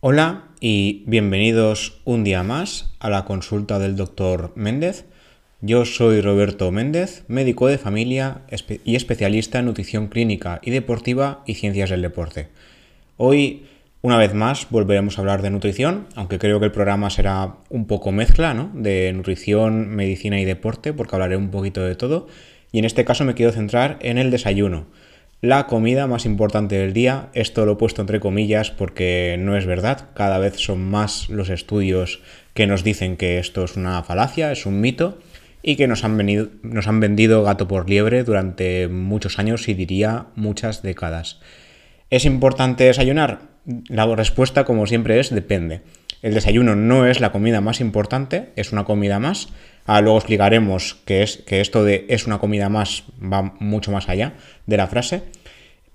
Hola y bienvenidos un día más a la consulta del doctor Méndez. Yo soy Roberto Méndez, médico de familia y especialista en nutrición clínica y deportiva y ciencias del deporte. Hoy, una vez más, volveremos a hablar de nutrición, aunque creo que el programa será un poco mezcla ¿no? de nutrición, medicina y deporte, porque hablaré un poquito de todo. Y en este caso me quiero centrar en el desayuno la comida más importante del día. Esto lo he puesto entre comillas porque no es verdad. Cada vez son más los estudios que nos dicen que esto es una falacia, es un mito y que nos han, venido, nos han vendido gato por liebre durante muchos años y diría muchas décadas. ¿Es importante desayunar? La respuesta, como siempre, es depende. El desayuno no es la comida más importante, es una comida más. Ah, luego explicaremos que, es, que esto de es una comida más va mucho más allá de la frase.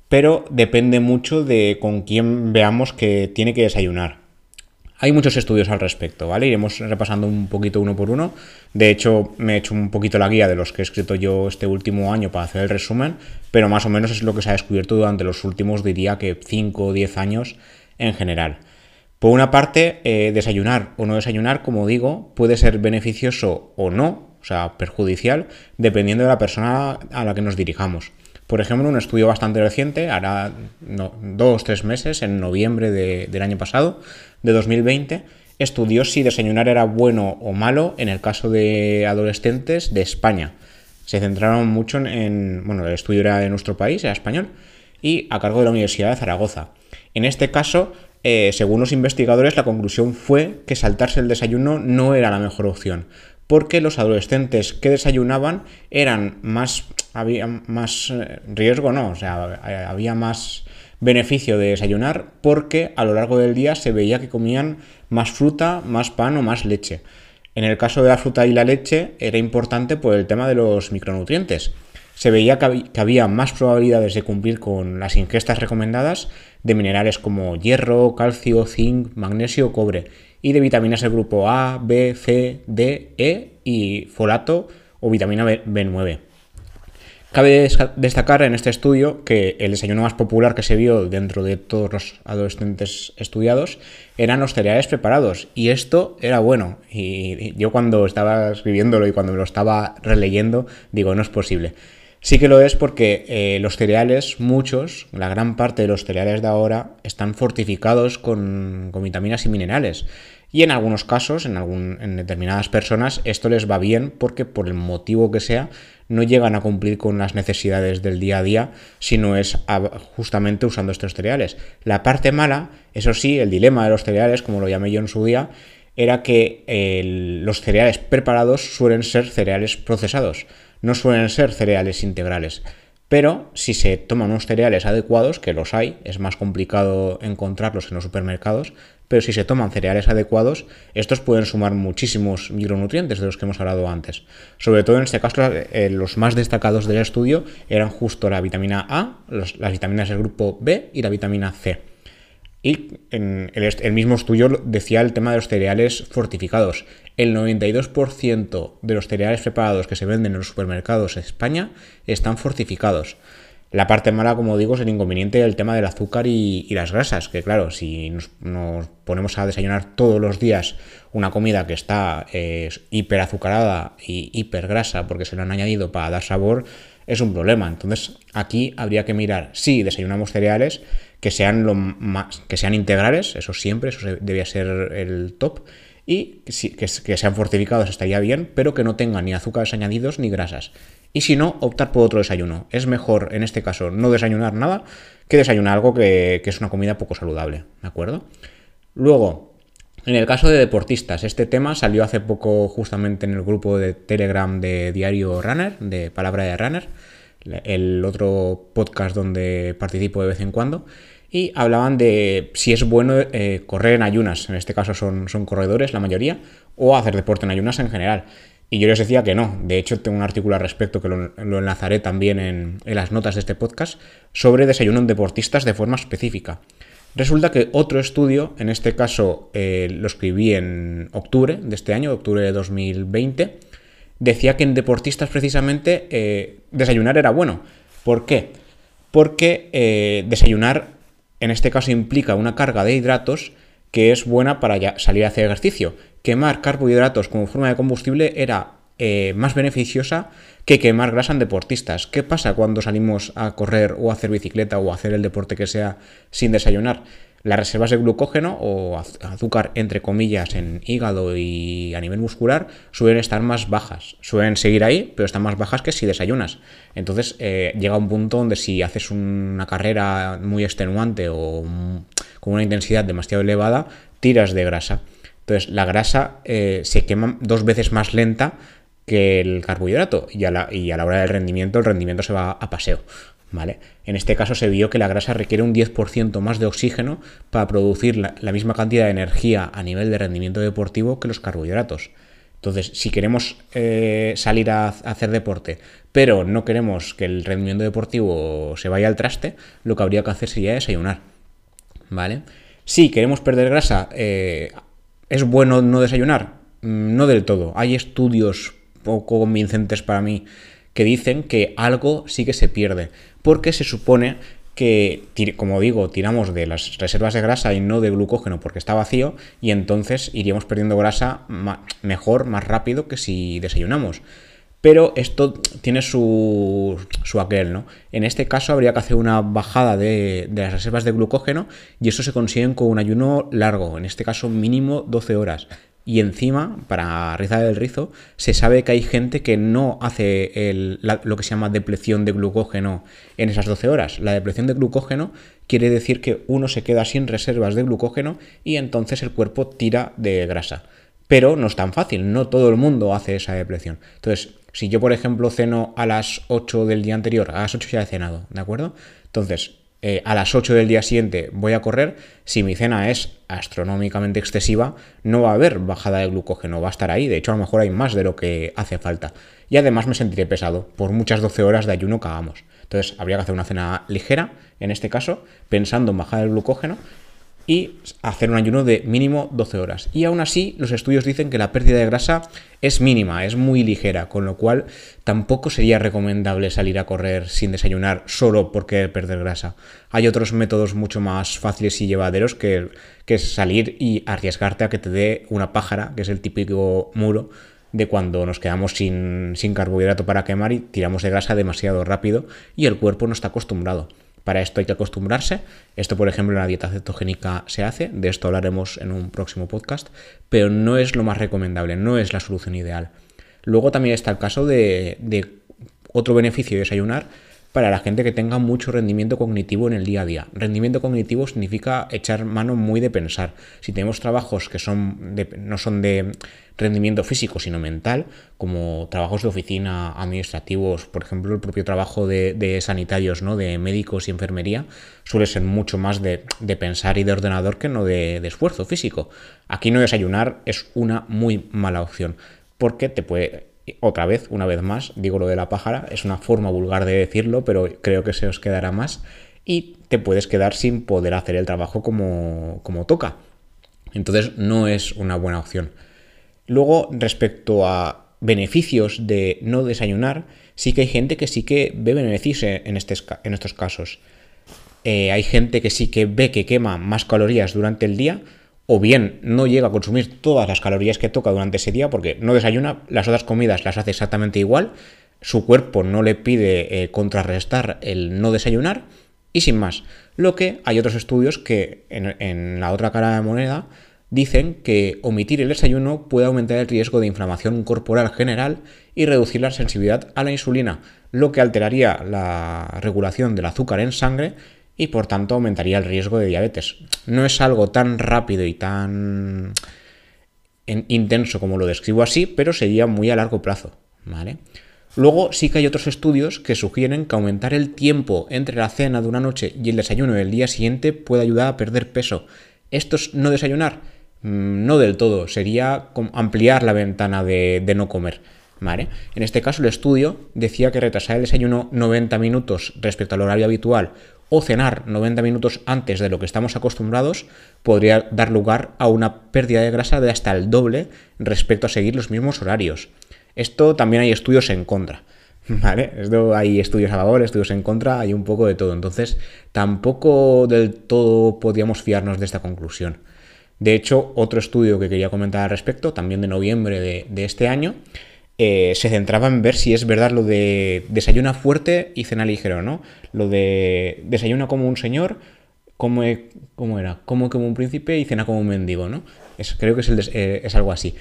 Pero depende mucho de con quién veamos que tiene que desayunar. Hay muchos estudios al respecto, ¿vale? Iremos repasando un poquito uno por uno. De hecho, me he hecho un poquito la guía de los que he escrito yo este último año para hacer el resumen, pero más o menos es lo que se ha descubierto durante los últimos, diría que 5 o 10 años en general. Por una parte, eh, desayunar o no desayunar, como digo, puede ser beneficioso o no, o sea, perjudicial, dependiendo de la persona a la que nos dirijamos. Por ejemplo, un estudio bastante reciente, hará dos o tres meses, en noviembre del año pasado, de 2020, estudió si desayunar era bueno o malo en el caso de adolescentes de España. Se centraron mucho en, bueno, el estudio era de nuestro país, era español, y a cargo de la Universidad de Zaragoza. En este caso, eh, según los investigadores, la conclusión fue que saltarse el desayuno no era la mejor opción, porque los adolescentes que desayunaban eran más, había más eh, riesgo, no, o sea, había más beneficio de desayunar porque a lo largo del día se veía que comían más fruta, más pan o más leche. En el caso de la fruta y la leche era importante por el tema de los micronutrientes se veía que había más probabilidades de cumplir con las ingestas recomendadas de minerales como hierro, calcio, zinc, magnesio, cobre y de vitaminas del grupo A, B, C, D, E y folato o vitamina B9. Cabe destacar en este estudio que el desayuno más popular que se vio dentro de todos los adolescentes estudiados eran los cereales preparados y esto era bueno y yo cuando estaba escribiéndolo y cuando me lo estaba releyendo digo no es posible. Sí que lo es porque eh, los cereales, muchos, la gran parte de los cereales de ahora, están fortificados con, vitaminas y minerales. Y en algunos casos, en, algún, en determinadas personas, esto les va bien porque por el motivo que sea, no llegan a cumplir con las necesidades del día a día si no es justamente usando estos cereales. La parte mala, eso sí, el dilema de los cereales, como lo llamé yo en su día, era que los cereales preparados suelen ser cereales procesados no suelen ser cereales integrales. Pero si se toman unos cereales adecuados, que los hay, es más complicado encontrarlos en los supermercados, pero si se toman cereales adecuados, estos pueden sumar muchísimos micronutrientes de los que hemos hablado antes. Sobre todo en este caso, eh, los más destacados del estudio eran justo la vitamina A, las vitaminas del grupo B y la vitamina C. Y el, mismo estudio decía el tema de los cereales fortificados. El 92% de los cereales preparados que se venden en los supermercados en España están fortificados. La parte mala, como digo, es el inconveniente del tema del azúcar y, las grasas, que claro, si nos, ponemos a desayunar todos los días una comida que está eh, hiper azucarada y hiper grasa porque se lo han añadido para dar sabor, es un problema. Entonces aquí habría que mirar si desayunamos cereales que sean, lo más, que sean integrales, eso siempre, eso debía ser el top, y que, que, sean fortificados estaría bien, pero que no tengan ni azúcares añadidos ni grasas. Y si no, optar por otro desayuno. Es mejor, en este caso, no desayunar nada que desayunar algo que, es una comida poco saludable, ¿de acuerdo? Luego, en el caso de deportistas, este tema salió hace poco justamente en el grupo de Telegram de Diario Runner, de Palabra de Runner, el otro podcast donde participo de vez en cuando, y hablaban de si es bueno eh, correr en ayunas, en este caso son, son corredores la mayoría, o hacer deporte en ayunas en general. Y yo les decía que no. De hecho, tengo un artículo al respecto que lo, enlazaré también en, las notas de este podcast sobre desayuno en deportistas de forma específica. Resulta que otro estudio, en este caso eh, lo escribí en octubre de este año, octubre de 2020, decía que en deportistas precisamente eh, desayunar era bueno. ¿Por qué? Porque desayunar en este caso implica una carga de hidratos que es buena para salir a hacer ejercicio. Quemar carbohidratos como forma de combustible era eh, más beneficiosa que quemar grasa en deportistas. ¿Qué pasa cuando salimos a correr o a hacer bicicleta o a hacer el deporte que sea sin desayunar? Las reservas de glucógeno o azúcar, entre comillas, en hígado y a nivel muscular suelen estar más bajas. Suelen seguir ahí, pero están más bajas que si desayunas. Entonces eh, llega un punto donde si haces una carrera muy extenuante o con una intensidad demasiado elevada, tiras de grasa. Entonces la grasa eh, se quema dos veces más lenta que el carbohidrato y a, la, hora del rendimiento el rendimiento se va a paseo. ¿Vale? En este caso se vio que la grasa requiere un 10% más de oxígeno para producir la, misma cantidad de energía a nivel de rendimiento deportivo que los carbohidratos. Entonces, si queremos eh, salir a, hacer deporte, pero no queremos que el rendimiento deportivo se vaya al traste, lo que habría que hacer sería desayunar. ¿Vale? Si queremos perder grasa, eh, ¿es bueno no desayunar? Mm, no del todo. Hay estudios poco convincentes para mí que dicen que algo sí que se pierde, porque se supone que, como digo, tiramos de las reservas de grasa y no de glucógeno porque está vacío y entonces iríamos perdiendo grasa mejor, más rápido que si desayunamos. Pero esto tiene su, su aquel, ¿no? En este caso habría que hacer una bajada de, de, las reservas de glucógeno y eso se consigue con un ayuno largo, en este caso mínimo 12 horas. Y encima, para rizar el rizo, se sabe que hay gente que no hace lo que se llama depleción de glucógeno en esas 12 horas. La depleción de glucógeno quiere decir que uno se queda sin reservas de glucógeno y entonces el cuerpo tira de grasa. Pero no es tan fácil, no todo el mundo hace esa depleción. Entonces, si yo, por ejemplo, ceno a las 8 del día anterior, a las 8 ya he cenado, ¿de acuerdo? Entonces, eh, a las 8 del día siguiente voy a correr, si mi cena es astronómicamente excesiva, no va a haber bajada de glucógeno, va a estar ahí. De hecho, a lo mejor hay más de lo que hace falta. Y además me sentiré pesado por muchas 12 horas de ayuno que hagamos. Entonces, habría que hacer una cena ligera, en este caso, pensando en bajar el glucógeno y hacer un ayuno de mínimo 12 horas. Y aún así, los estudios dicen que la pérdida de grasa es mínima, es muy ligera, con lo cual tampoco sería recomendable salir a correr sin desayunar solo porque perder grasa. Hay otros métodos mucho más fáciles y llevaderos que, que salir y arriesgarte a que te dé una pájara, que es el típico muro de cuando nos quedamos sin, sin carbohidrato para quemar y tiramos de grasa demasiado rápido y el cuerpo no está acostumbrado. Para esto hay que acostumbrarse. Esto, por ejemplo, en la dieta cetogénica se hace. De esto hablaremos en un próximo podcast. Pero no es lo más recomendable, no es la solución ideal. Luego también está el caso de, otro beneficio de desayunar para la gente que tenga mucho rendimiento cognitivo en el día a día. Rendimiento cognitivo significa echar mano muy de pensar. Si tenemos trabajos que son no son de rendimiento físico, sino mental, como trabajos de oficina, administrativos, por ejemplo, el propio trabajo de, sanitarios, ¿no? de médicos y enfermería, suele ser mucho más de, pensar y de ordenador que no de, de esfuerzo físico. Aquí no desayunar es una muy mala opción, porque te puede otra vez, una vez más, digo lo de la pájara, es una forma vulgar de decirlo, pero creo que se os quedará más y te puedes quedar sin poder hacer el trabajo como, como toca. Entonces no es una buena opción. Luego, respecto a beneficios de no desayunar, sí que hay gente que sí que ve beneficios en, en estos casos. Eh, hay gente que sí que ve que quema más calorías durante el día, o bien no llega a consumir todas las calorías que toca durante ese día porque no desayuna, las otras comidas las hace exactamente igual, su cuerpo no le pide eh, contrarrestar el no desayunar y sin más. Lo que hay otros estudios que en, la otra cara de la moneda dicen que omitir el desayuno puede aumentar el riesgo de inflamación corporal general y reducir la sensibilidad a la insulina, lo que alteraría la regulación del azúcar en sangre y por tanto aumentaría el riesgo de diabetes. No es algo tan rápido y tan intenso como lo describo así, pero sería muy a largo plazo, ¿vale? Luego sí que hay otros estudios que sugieren que aumentar el tiempo entre la cena de una noche y el desayuno del día siguiente puede ayudar a perder peso. ¿Esto es no desayunar? Mm, no del todo, sería ampliar la ventana de, no comer. ¿Vale? En este caso el estudio decía que retrasar el desayuno 90 minutos respecto al horario habitual o cenar 90 minutos antes de lo que estamos acostumbrados podría dar lugar a una pérdida de grasa de hasta el doble respecto a seguir los mismos horarios. Esto también hay estudios en contra. ¿Vale? Hay estudios a favor, estudios en contra, hay un poco de todo. Entonces, tampoco del todo podíamos fiarnos de esta conclusión. De hecho, otro estudio que quería comentar al respecto, también de noviembre de, este año, eh, se centraba en ver si es verdad lo de desayuna fuerte y cena ligero, ¿no? Lo de desayuna como un señor, come, ¿cómo era? Come como un príncipe y cena como un mendigo, ¿no? Es, creo que es, eh, es algo así.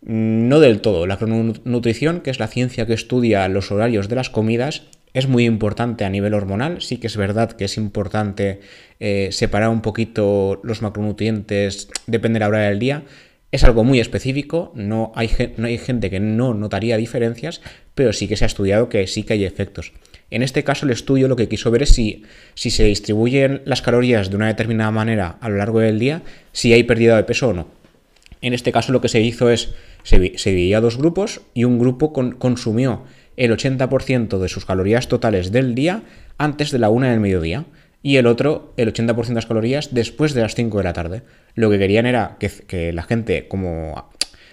No del todo. La crononutrición, que es la ciencia que estudia los horarios de las comidas, es muy importante a nivel hormonal. Sí que es verdad que es importante eh, separar un poquito los macronutrientes, depende de la hora del día. Es algo muy específico, no hay, gente que no notaría diferencias, pero sí que se ha estudiado que sí que hay efectos. En este caso, el estudio lo que quiso ver es si, se distribuyen las calorías de una determinada manera a lo largo del día, si hay pérdida de peso o no. En este caso, lo que se hizo es, se, se dividía dos grupos y un grupo consumió el 80% de sus calorías totales del día antes de la una del mediodía y el otro el 80% de las calorías después de las 5 de la tarde. Lo que querían era que, que la gente como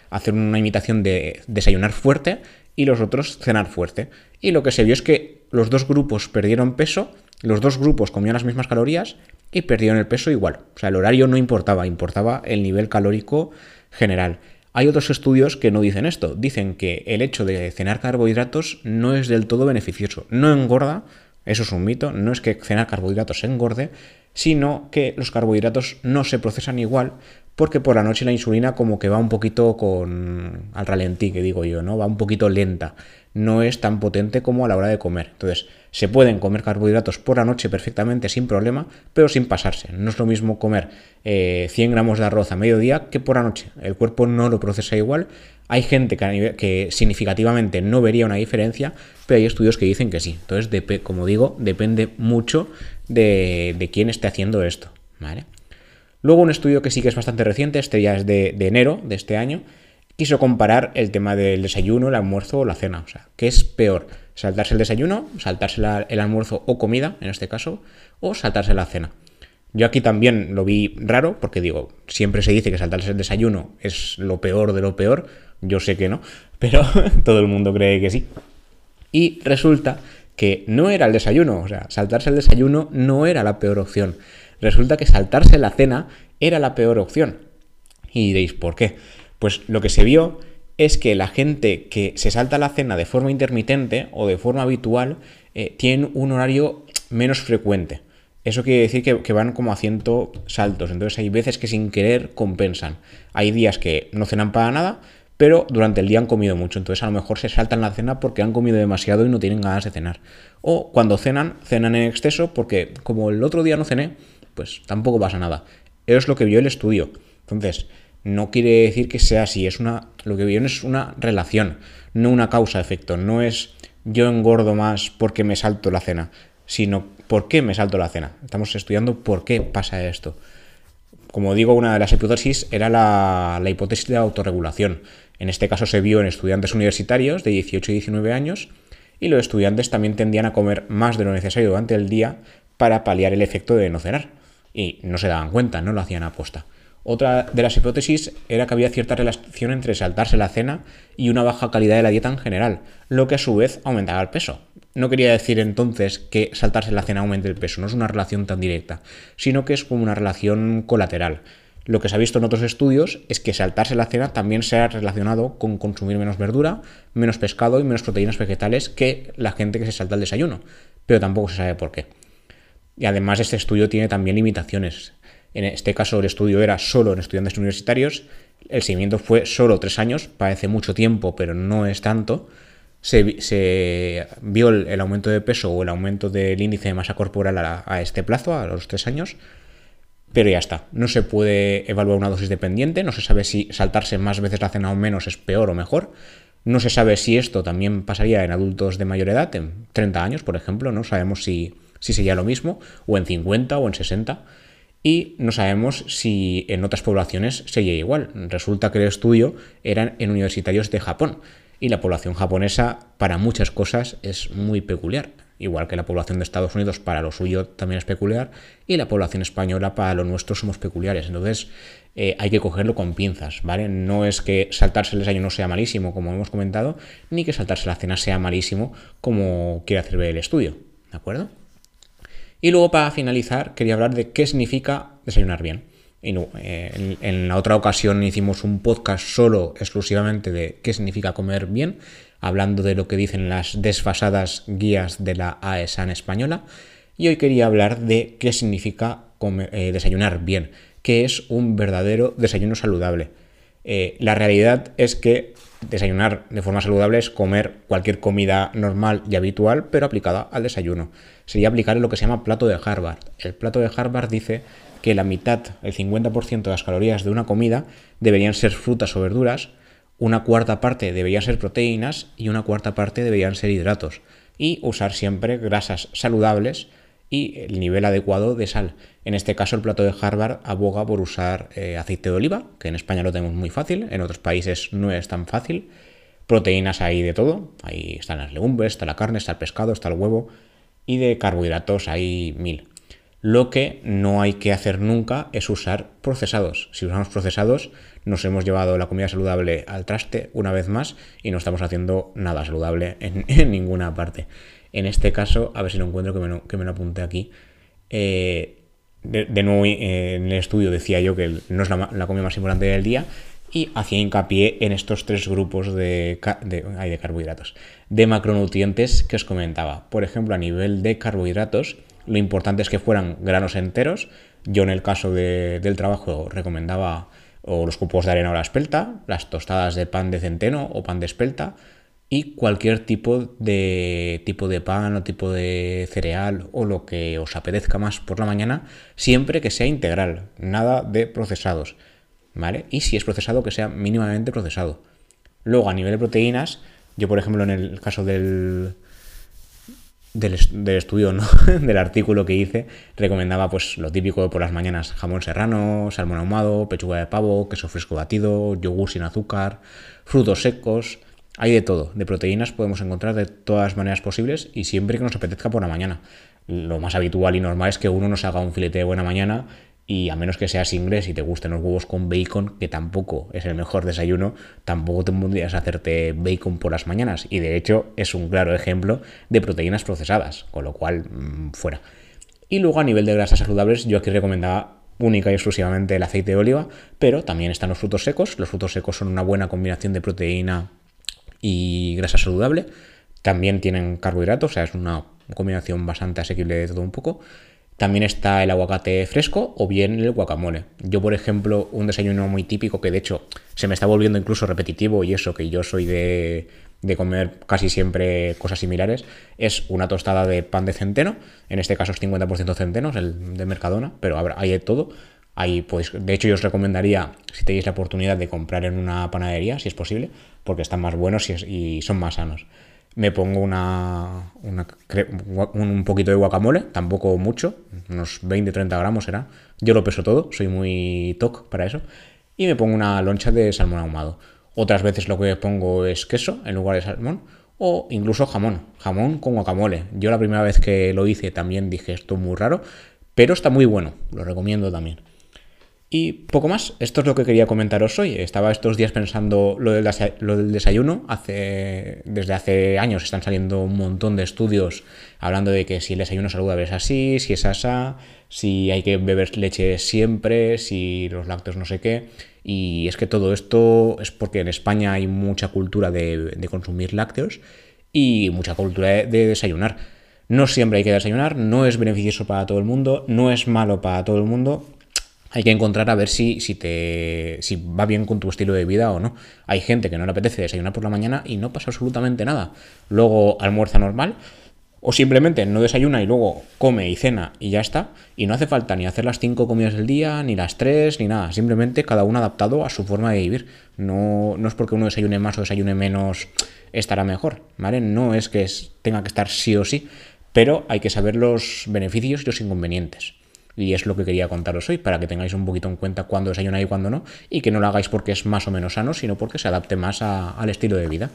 hacer una imitación de desayunar fuerte y los otros cenar fuerte. Y lo que se vio es que los dos grupos perdieron peso, los dos grupos comían las mismas calorías y perdieron el peso igual. O sea, el horario no importaba, importaba el nivel calórico general. Hay otros estudios que no dicen esto. Dicen que el hecho de cenar carbohidratos no es del todo beneficioso. No engorda, eso es un mito, no es que cenar carbohidratos engorde, sino que los carbohidratos no se procesan igual porque por la noche la insulina como que va un poquito con al ralentí, que digo yo, ¿no? Va un poquito lenta no es tan potente como a la hora de comer. Entonces, se pueden comer carbohidratos por la noche perfectamente sin problema, pero sin pasarse. No es lo mismo comer 100 eh, gramos de arroz a mediodía que por la noche. El cuerpo no lo procesa igual. Hay gente que, significativamente no vería una diferencia, pero hay estudios que dicen que sí. Entonces, como digo, depende mucho de, quién esté haciendo esto. Luego un estudio que sí que es bastante reciente, este ya es de enero de este año, quiso comparar el tema del desayuno, el almuerzo o la cena. O sea, ¿qué es peor? ¿Saltarse el desayuno, saltarse el almuerzo o comida, en este caso, o saltarse la cena? Yo aquí también lo vi raro, porque digo, siempre se dice que saltarse el desayuno es lo peor de lo peor. Yo sé que no, pero todo el mundo cree que sí. Y resulta que no era el desayuno, o sea, saltarse el desayuno no era la peor opción. Resulta que saltarse la cena era la peor opción. Y diréis, ¿por qué? Pues lo que se vio es que la gente que se salta la cena de forma intermitente o de forma habitual eh, tiene un horario menos frecuente. Eso quiere decir que, van como a ciento saltos. Entonces hay veces que sin querer compensan. Hay días que no cenan para nada, pero durante el día han comido mucho. Entonces a lo mejor se saltan la cena porque han comido demasiado y no tienen ganas de cenar. O cuando cenan, cenan en exceso porque como el otro día no cené, pues tampoco pasa nada. Eso es lo que vio el estudio. Entonces, no quiere decir que sea así, es una, lo que viene es una relación, no una causa-efecto, no es yo engordo más porque me salto la cena, sino por qué me salto la cena. Estamos estudiando por qué pasa esto. Como digo, una de las hipótesis era la, la hipótesis de la autorregulación. En este caso se vio en estudiantes universitarios de 18 y 19 años y los estudiantes también tendían a comer más de lo necesario durante el día para paliar el efecto de no cenar. Y no se daban cuenta, no lo hacían aposta. Otra de las hipótesis era que había cierta relación entre saltarse la cena y una baja calidad de la dieta en general, lo que a su vez aumentaba el peso. No quería decir entonces que saltarse la cena aumente el peso, no es una relación tan directa, sino que es como una relación colateral. Lo que se ha visto en otros estudios es que saltarse la cena también se ha relacionado con consumir menos verdura, menos pescado y menos proteínas vegetales que la gente que se salta el desayuno, pero tampoco se sabe por qué. Y además este estudio tiene también limitaciones. En este caso el estudio era solo en estudiantes universitarios, el seguimiento fue solo tres años, parece mucho tiempo, pero no es tanto. Se, vio el, aumento de peso o el aumento del índice de masa corporal a, este plazo, a los tres años, pero ya está. No se puede evaluar una dosis dependiente, no se sabe si saltarse más veces la cena o menos es peor o mejor. No se sabe si esto también pasaría en adultos de mayor edad, en 30 años, por ejemplo, no sabemos si, si sería lo mismo, o en 50 o en 60 y no sabemos si en otras poblaciones sería igual. Resulta que el estudio era en universitarios de Japón y la población japonesa para muchas cosas es muy peculiar. Igual que la población de Estados Unidos para lo suyo también es peculiar y la población española para lo nuestro somos peculiares. Entonces eh, hay que cogerlo con pinzas, ¿vale? No es que saltarse el desayuno sea malísimo, como hemos comentado, ni que saltarse la cena sea malísimo, como quiere hacer el estudio, ¿de acuerdo? Y luego para finalizar quería hablar de qué significa desayunar bien. en, en, la otra ocasión hicimos un podcast solo exclusivamente de qué significa comer bien, hablando de lo que dicen las desfasadas guías de la AESAN española. Y hoy quería hablar de qué significa eh, desayunar bien, qué es un verdadero desayuno saludable. Eh, la realidad es que desayunar de forma saludable es comer cualquier comida normal y habitual, pero aplicada al desayuno. Sería aplicar lo que se llama plato de Harvard. El plato de Harvard dice que la mitad, el 50% de las calorías de una comida deberían ser frutas o verduras, una cuarta parte deberían ser proteínas y una cuarta parte deberían ser hidratos. Y usar siempre grasas saludables y el nivel adecuado de sal. En este caso, el plato de Harvard aboga por usar eh, aceite de oliva, que en España lo tenemos muy fácil, en otros países no es tan fácil. Proteínas hay de todo, ahí están las legumbres, está la carne, está el pescado, está el huevo, y de carbohidratos hay mil. Lo que no hay que hacer nunca es usar procesados. Si usamos procesados, nos hemos llevado la comida saludable al traste una vez más y no estamos haciendo nada saludable en ninguna parte. En este caso, a ver si lo encuentro que me lo, que aquí. Eh, de, nuevo, eh, en el estudio decía yo que no es la, comida más importante del día y hacía hincapié en estos tres grupos de, de, carbohidratos, de macronutrientes que os comentaba. Por ejemplo, a nivel de carbohidratos, lo importante es que fueran granos enteros. Yo en el caso del trabajo recomendaba o los cupos de arena o la espelta, las tostadas de pan de centeno o pan de espelta, y cualquier tipo de tipo de pan o tipo de cereal o lo que os apetezca más por la mañana, siempre que sea integral, nada de procesados, ¿vale? Y si es procesado, que sea mínimamente procesado. Luego, a nivel de proteínas, yo por ejemplo en el caso del, del, estudio, ¿no? del artículo que hice, recomendaba pues lo típico por las mañanas, jamón serrano, salmón ahumado, pechuga de pavo, queso fresco batido, yogur sin azúcar, frutos secos, hay de todo, de proteínas podemos encontrar de todas las maneras posibles y siempre que nos apetezca por la mañana. Lo más habitual y normal es que uno nos haga un filete de buena mañana y a menos que seas inglés y te gusten los huevos con bacon, que tampoco es el mejor desayuno, tampoco te podrías hacerte bacon por las mañanas. Y de hecho es un claro ejemplo de proteínas procesadas, con lo cual mm, fuera. Y luego a nivel de grasas saludables, yo aquí recomendaba única y exclusivamente el aceite de oliva, pero también están los frutos secos. Los frutos secos son una buena combinación de proteína y grasa saludable. También tienen carbohidratos, o sea, es una combinación bastante asequible de todo un poco. También está el aguacate fresco o bien el guacamole. Yo, por ejemplo, un desayuno muy típico que de hecho se me está volviendo incluso repetitivo y eso que yo soy de, de comer casi siempre cosas similares, es una tostada de pan de centeno, en este caso es 50% centeno, el de Mercadona, pero hay de todo. Ahí, pues, de hecho, yo os recomendaría, si tenéis la oportunidad de comprar en una panadería, si es posible, porque están más buenos y, son más sanos. Me pongo una, un poquito de guacamole, tampoco mucho, unos 20-30 gramos será. Yo lo peso todo, soy muy toc para eso. Y me pongo una loncha de salmón ahumado. Otras veces lo que pongo es queso en lugar de salmón o incluso jamón, jamón con guacamole. Yo la primera vez que lo hice también dije esto muy raro, pero está muy bueno, lo recomiendo también. Y poco más, esto es lo que quería comentaros hoy. Estaba estos días pensando lo del, desayuno. Hace, desde hace años están saliendo un montón de estudios hablando de que si el desayuno saludable es así, si es asa, si hay que beber leche siempre, si los lácteos no sé qué. Y es que todo esto es porque en España hay mucha cultura de, consumir lácteos y mucha cultura de desayunar. No siempre hay que desayunar, no es beneficioso para todo el mundo, no es malo para todo el mundo hay que encontrar a ver si, si, te, si va bien con tu estilo de vida o no. Hay gente que no le apetece desayunar por la mañana y no pasa absolutamente nada. Luego almuerza normal o simplemente no desayuna y luego come y cena y ya está. Y no hace falta ni hacer las cinco comidas del día, ni las tres, ni nada. Simplemente cada uno adaptado a su forma de vivir. No, no es porque uno desayune más o desayune menos estará mejor, ¿vale? No es que tenga que estar sí o sí, pero hay que saber los beneficios y los inconvenientes. Y es lo que quería contaros hoy, para que tengáis un poquito en cuenta cuándo desayunar y cuándo no, y que no lo hagáis porque es más o menos sano, sino porque se adapte más al estilo de vida.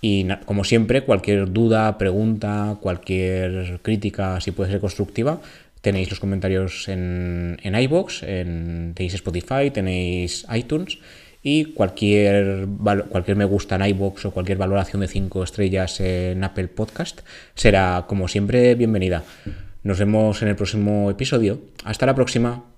Y como siempre, cualquier duda, pregunta, cualquier crítica, si puede ser constructiva, tenéis los comentarios en, en iBox, en, tenéis Spotify, tenéis iTunes y cualquier, cualquier me gusta en iBox o cualquier valoración de 5 estrellas en Apple Podcast será, como siempre, bienvenida. Nos vemos en el próximo episodio. Hasta la próxima.